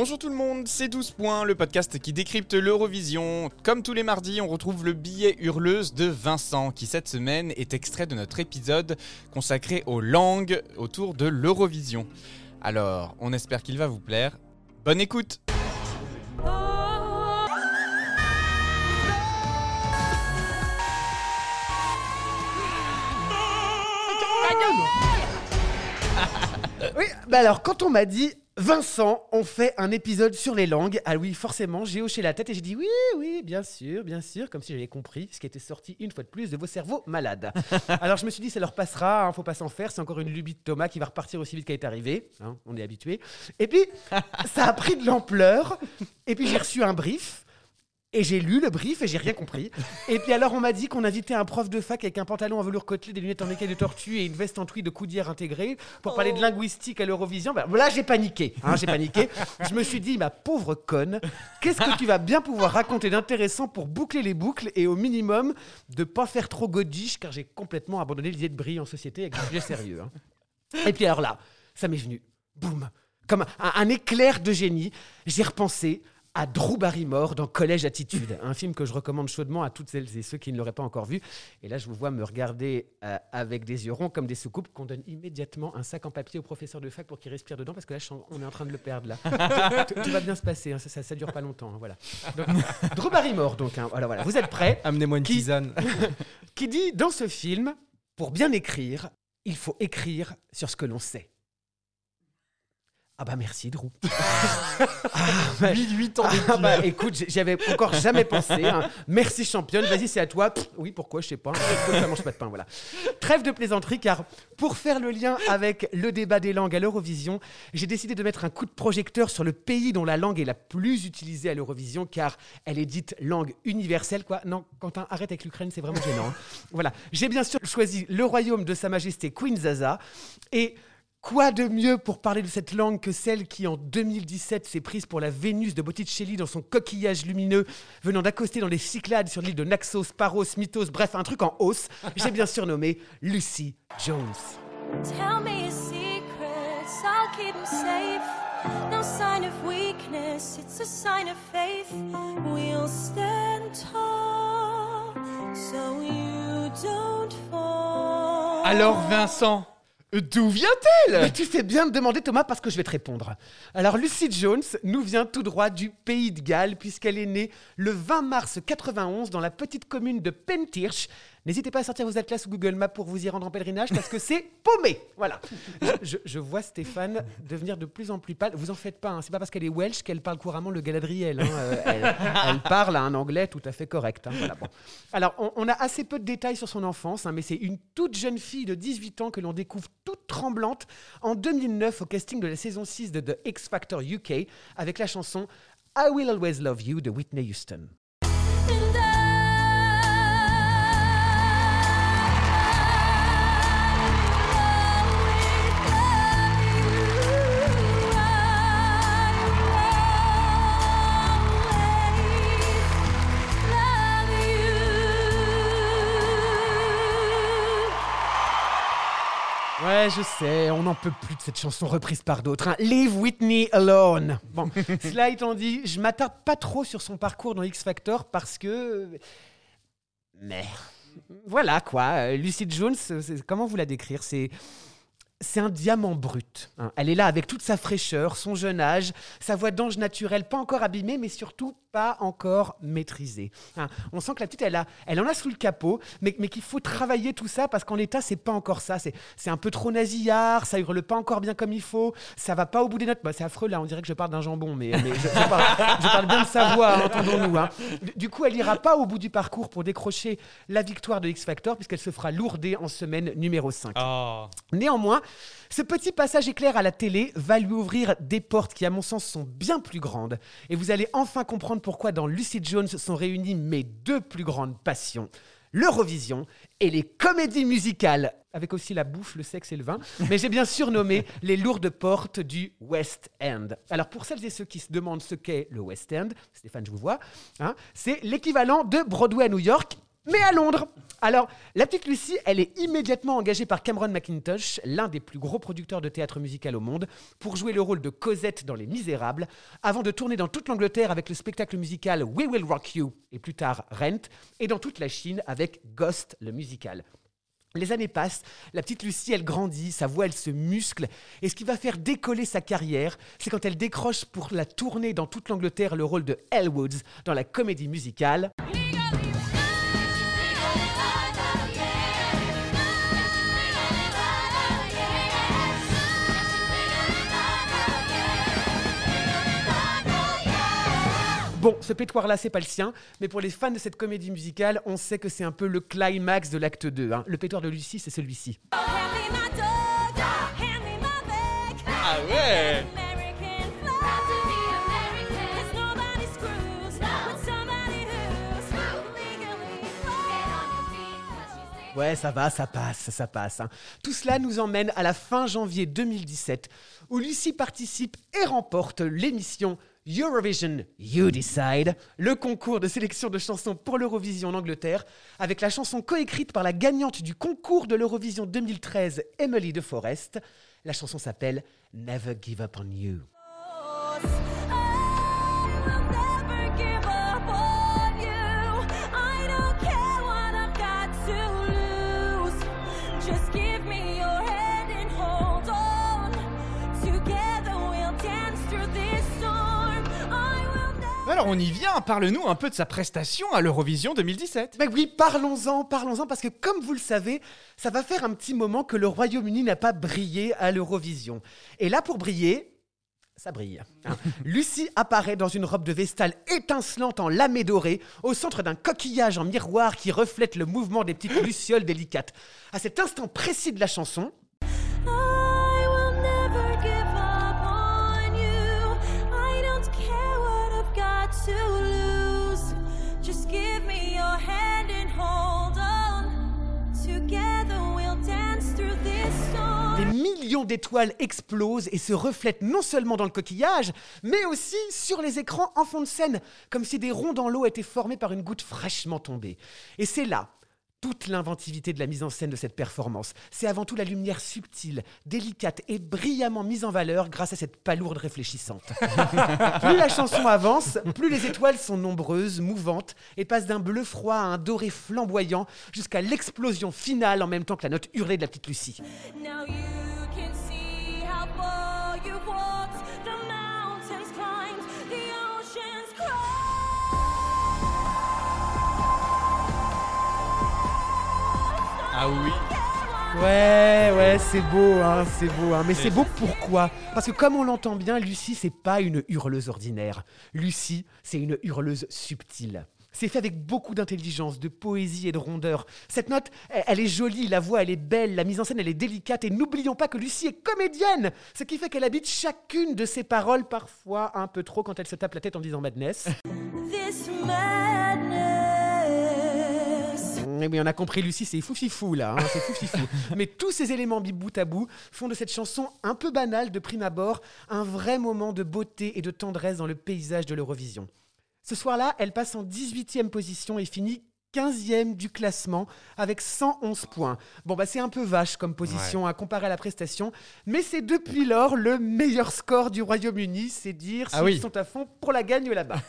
Bonjour tout le monde, c'est 12 points, le podcast qui décrypte l'Eurovision. Comme tous les mardis, on retrouve le billet hurleuse de Vincent, qui cette semaine est extrait de notre épisode consacré aux langues autour de l'Eurovision. Alors, on espère qu'il va vous plaire. Bonne écoute Oui, bah alors quand on m'a dit Vincent, on fait un épisode sur les langues, ah oui, forcément, j'ai hoché la tête et j'ai dit oui, oui, bien sûr, bien sûr, comme si j'avais compris ce qui était sorti une fois de plus de vos cerveaux malades. alors je me suis dit, ça leur passera, hein, faut pas s'en faire, c'est encore une lubie de Thomas qui va repartir aussi vite qu'elle est arrivée, hein, on est habitué. Et puis, ça a pris de l'ampleur, et puis j'ai reçu un brief. Et j'ai lu le brief et j'ai rien compris. Et puis alors on m'a dit qu'on invitait un prof de fac avec un pantalon en velours côtelé, des lunettes en écaille de tortue et une veste en tweed de coudière intégrée pour parler de linguistique à l'Eurovision. Ben, là j'ai paniqué, hein, j'ai paniqué. Je me suis dit ma pauvre conne, qu'est-ce que tu vas bien pouvoir raconter d'intéressant pour boucler les boucles et au minimum de pas faire trop godiche car j'ai complètement abandonné l'idée de briller en société avec des sujets sérieux. hein. Et puis alors là, ça m'est venu, boum, comme un, un éclair de génie. J'ai repensé à Drew Barrymore dans Collège Attitude, un film que je recommande chaudement à toutes celles et ceux qui ne l'auraient pas encore vu. Et là, je vous vois me regarder euh, avec des yeux ronds comme des soucoupes qu'on donne immédiatement un sac en papier au professeur de fac pour qu'il respire dedans parce que là, on est en train de le perdre là. tout, tout va bien se passer, hein, ça, ça, ça dure pas longtemps. hein, voilà. Donc, Drew Barrymore, donc, hein, voilà, voilà. Vous êtes prêts? Amenez-moi une Qui- tisane. Qui dit dans ce film, pour bien écrire, il faut écrire sur ce que l'on sait. Ah bah merci Drew. ah, bah, 8 ans ah bah, écoute, j- j'y avais encore jamais pensé. hein. Merci championne, vas-y c'est à toi. Pff, oui pourquoi je sais pas. Pourquoi ça mange pas de pain voilà. Trêve de plaisanterie car pour faire le lien avec le débat des langues à l'Eurovision, j'ai décidé de mettre un coup de projecteur sur le pays dont la langue est la plus utilisée à l'Eurovision car elle est dite langue universelle quoi. Non Quentin arrête avec l'Ukraine c'est vraiment gênant. hein. Voilà, j'ai bien sûr choisi le royaume de Sa Majesté Queen Zaza et Quoi de mieux pour parler de cette langue que celle qui, en 2017, s'est prise pour la Vénus de Botticelli dans son coquillage lumineux, venant d'accoster dans les Cyclades sur l'île de Naxos, Paros, Mythos, bref, un truc en hausse. J'ai bien surnommé Lucy Jones. Tell me your secrets, I'll keep 'em safe. No sign of weakness, it's a sign of faith. We'll stand tall, so you don't fall. Alors Vincent, d'où vient-elle tu fais bien de demander Thomas parce que je vais te répondre. Alors Lucy Jones nous vient tout droit du pays de Galles puisqu'elle est née le 20 mars 91 dans la petite commune de Pentirch. N'hésitez pas à sortir vos atlas ou Google Maps pour vous y rendre en pèlerinage parce que c'est paumé. Voilà. Je, vois Stéphane devenir de plus en plus pâle. Vous en faites pas. hein. C'est pas parce qu'elle est welsh qu'elle parle couramment le galadriel. hein. Euh, elle, parle un anglais tout à fait correct. hein. Alors on, on a assez peu de détails sur son enfance, hein, mais c'est une toute jeune fille de 18 ans que l'on découvre toute tremblante en 2009 au casting de la saison 6 de The X Factor UK avec la chanson I Will Always Love You de Whitney Houston. Ouais, je sais, on n'en peut plus de cette chanson reprise par d'autres. hein. Leave Whitney alone. Bon, cela étant dit, je m'attarde pas trop sur son parcours dans X Factor parce que. Mais. Voilà quoi. euh, Lucy Jones, comment vous la décrire? C'est. C'est un diamant brut. hein. Elle est là avec toute sa fraîcheur, son jeune âge, sa voix d'ange naturelle, pas encore abîmée, mais surtout pas encore maîtrisée. hein. On sent que la petite, elle, a, elle en a sous le capot, mais, mais qu'il faut travailler tout ça parce qu'en l'état, c'est pas encore ça. C'est c'est un peu trop nasillard, ça hurle pas encore bien comme il faut, ça va pas au bout des notes. Bah, c'est affreux là, on dirait que je parle d'un jambon, mais, mais je, je parle, je parle bien de sa voix, hein, entendons-nous. Du- Du coup, elle ira pas au bout du parcours pour décrocher la victoire de X Factor, puisqu'elle se fera lourder en semaine numéro 5. Oh. Néanmoins, ce petit passage éclair à la télé va lui ouvrir des portes qui, à mon sens, sont bien plus grandes. Et vous allez enfin comprendre pourquoi dans Lucy Jones sont réunies mes deux plus grandes passions. L'Eurovision et les comédies musicales, avec aussi la bouffe, le sexe et le vin, mais j'ai bien surnommé les lourdes portes du West End. Alors pour celles et ceux qui se demandent ce qu'est le West End, Stéphane, je vous vois, hein, c'est l'équivalent de Broadway à New York, mais à Londres. Alors, la petite Lucie, elle est immédiatement engagée par Cameron McIntosh, l'un des plus gros producteurs de théâtre musical au monde, pour jouer le rôle de Cosette dans Les Misérables, avant de tourner dans toute l'Angleterre avec le spectacle musical We Will Rock You, et plus tard Rent, et dans toute la Chine avec Ghost, le musical. Les années passent, la petite Lucie, elle grandit, sa voix, elle se muscle, et ce qui va faire décoller sa carrière, c'est quand elle décroche pour la tournée dans toute l'Angleterre le rôle de Elle Woods dans la comédie musicale Bon, ce pétoire-là, c'est pas le sien, mais pour les fans de cette comédie musicale, on sait que c'est un peu le climax de l'acte 2. hein. Le pétoire de Lucie, c'est celui-ci. Ah ouais. Ouais, ça va, ça passe, ça passe. hein. Tout cela nous emmène à la fin janvier 2017, où Lucie participe et remporte l'émission Eurovision You Decide, le concours de sélection de chansons pour l'Eurovision en Angleterre, avec la chanson coécrite par la gagnante du concours de l'Eurovision 2013, Emily de Forest. La chanson s'appelle Never Give Up on You. Alors on y vient, parle-nous un peu de sa prestation à l'Eurovision 2017. Mais oui, parlons-en, parlons-en, parce que comme vous le savez, ça va faire un petit moment que le Royaume-Uni n'a pas brillé à l'Eurovision. Et là, pour briller, ça brille. hein. Lucie apparaît dans une robe de vestale étincelante en lamé doré, au centre d'un coquillage en miroir qui reflète le mouvement des petites lucioles délicates. À cet instant précis de la chanson, I des millions d'étoiles explosent et se reflètent non seulement dans le coquillage, mais aussi sur les écrans en fond de scène, comme si des ronds dans l'eau étaient formés par une goutte fraîchement tombée. Et c'est là toute l'inventivité de la mise en scène de cette performance. C'est avant tout la lumière subtile, délicate et brillamment mise en valeur grâce à cette palourde réfléchissante. plus la chanson avance, plus les étoiles sont nombreuses, mouvantes, et passent d'un bleu froid à un doré flamboyant jusqu'à l'explosion finale en même temps que la note hurlée de la petite Lucie. Now you can see how far Ah oui Ouais, ouais, c'est beau, hein, c'est beau. Hein. Mais c'est beau pourquoi? Parce que comme on l'entend bien, Lucie, c'est pas une hurleuse ordinaire. Lucie, c'est une hurleuse subtile. C'est fait avec beaucoup d'intelligence, de poésie et de rondeur. Cette note, elle, elle est jolie, la voix, elle est belle, la mise en scène, elle est délicate. Et n'oublions pas que Lucie est comédienne, ce qui fait qu'elle habite chacune de ses paroles, parfois un peu trop quand elle se tape la tête en disant madness. This madness. Eh oui, on a compris, Lucie, c'est foufifou là, hein, c'est foufifou. Mais tous ces éléments bout à bout font de cette chanson un peu banale de prime abord un vrai moment de beauté et de tendresse dans le paysage de l'Eurovision. Ce soir-là, elle passe en 18e position et finit 15e du classement avec 111 points. Bon, bah c'est un peu vache comme position à comparer à la prestation, mais c'est depuis lors le meilleur score du Royaume-Uni, c'est dire Ah s'ils oui. sont à fond pour la gagne là-bas.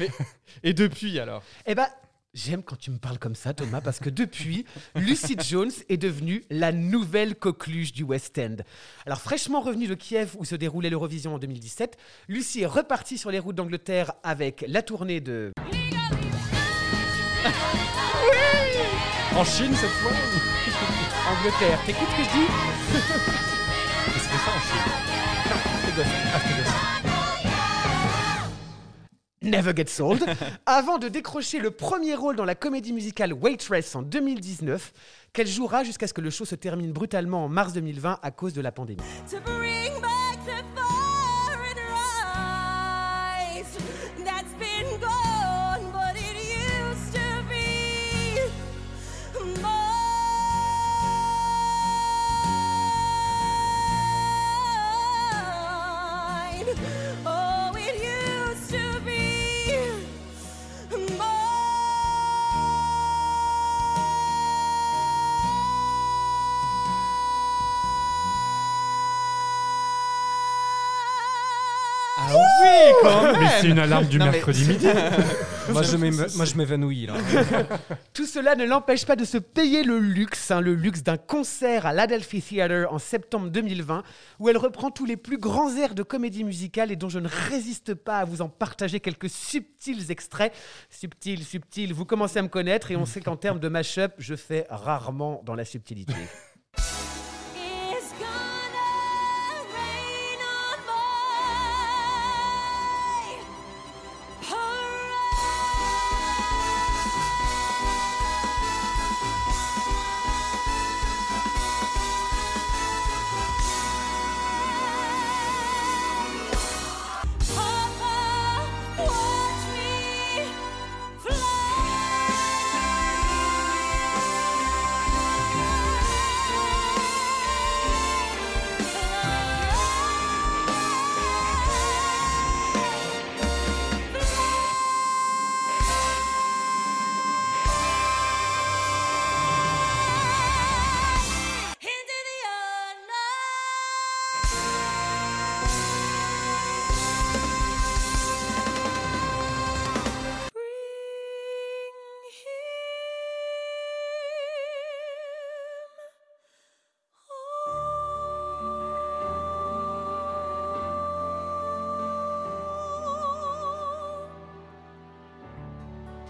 Et depuis alors? Eh ben, j'aime quand tu me parles comme ça, Thomas, parce que depuis, Lucy Jones est devenue la nouvelle coqueluche du West End. Alors, fraîchement revenue de Kiev où se déroulait l'Eurovision en 2017, Lucy est repartie sur les routes d'Angleterre avec la tournée de. En Chine cette fois Angleterre. T'écoutes ce que je dis? Qu'est-ce que ça en Chine? Ah, c'est gosse. Never Get Sold, avant de décrocher le premier rôle dans la comédie musicale Waitress en 2019, qu'elle jouera jusqu'à ce que le show se termine brutalement en mars 2020 à cause de la pandémie. C'est une alarme du Non, mercredi midi. moi, je m'éme- moi, je m'évanouis là. Tout cela ne l'empêche pas de se payer le luxe, hein, le luxe d'un concert à l'Adelphi Theatre en septembre 2020, où elle reprend tous les plus grands airs de comédie musicale et dont je ne résiste pas à vous en partager quelques subtils extraits. Subtils, subtils, vous commencez à me connaître et on sait qu'en termes de mash-up, je fais rarement dans la subtilité.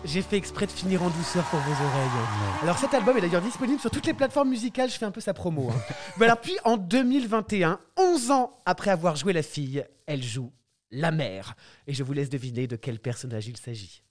J'ai fait exprès de finir en douceur pour vos oreilles. Alors cet album est d'ailleurs disponible sur toutes les plateformes musicales, je fais un peu sa promo. hein. Mais alors puis en 2021, 11 ans après avoir joué la fille, elle joue la mère. Et je vous laisse deviner de quel personnage il s'agit.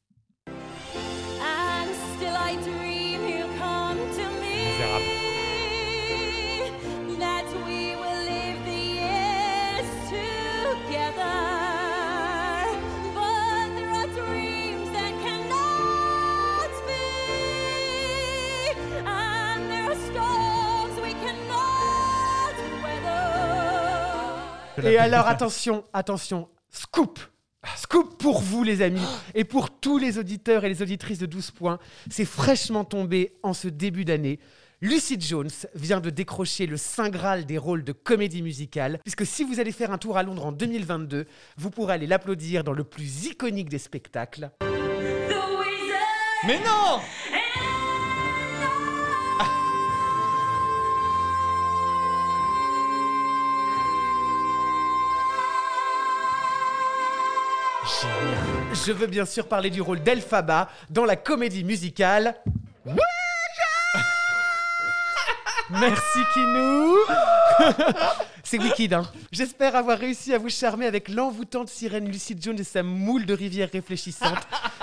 Et alors attention, attention, scoop Scoop pour vous les amis et pour tous les auditeurs et les auditrices de 12 points. C'est fraîchement tombé en ce début d'année. Lucy Jones vient de décrocher le Saint Graal des rôles de comédie musicale, puisque si vous allez faire un tour à Londres en 2022, vous pourrez aller l'applaudir dans le plus iconique des spectacles. The wizard Mais non Je veux bien sûr parler du rôle d'Elphaba dans la comédie musicale. Merci Kinou. C'est Wicked, hein. J'espère avoir réussi à vous charmer avec l'envoûtante sirène Lucy Jones et sa moule de rivière réfléchissante.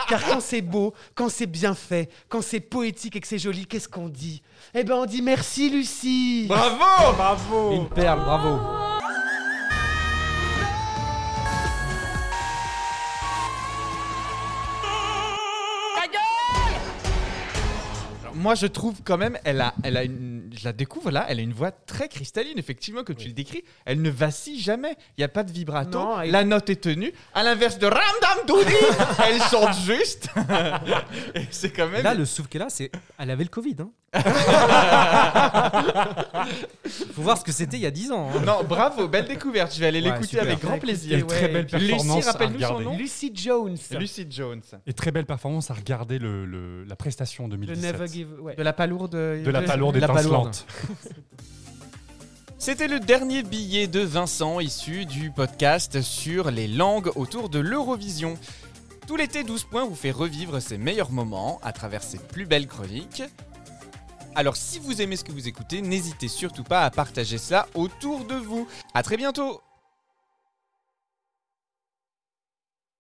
Car quand c'est beau, quand c'est bien fait, quand c'est poétique et que c'est joli, qu'est-ce qu'on dit? Eh ben on dit merci Lucie. Bravo. Bravo. Une perle, bravo. Moi, je trouve quand même, elle a, elle a une, je la découvre là, elle a une voix très cristalline, effectivement, comme tu le décris. Elle ne vacille jamais. Il n'y a pas de vibrato. Non, La note est tenue. À l'inverse de Ramdam Doudi, elle chante juste. Et c'est quand même. Là, le souffle qu'elle a, c'est. Elle avait le Covid. Hein. Faut voir ce que c'était il y a 10 ans. hein. Non, bravo, belle découverte. Je vais aller Ouais, l'écouter super. avec grand plaisir. ouais. Très belle Lucie, performance à rappelle-nous son regarder. nom. Lucy Jones Lucy Jones. Et très belle performance à regarder le, le- la prestation en de 2017. Never Give... ouais. De la palourde. De la palourde La palourde. étincelante. C'était le dernier billet de Vincent issu du podcast sur les langues autour de l'Eurovision. Tout l'été 12 points vous fait revivre ses meilleurs moments à travers ses plus belles chroniques. Alors si vous aimez ce que vous écoutez, n'hésitez surtout pas à partager ça autour de vous. À très bientôt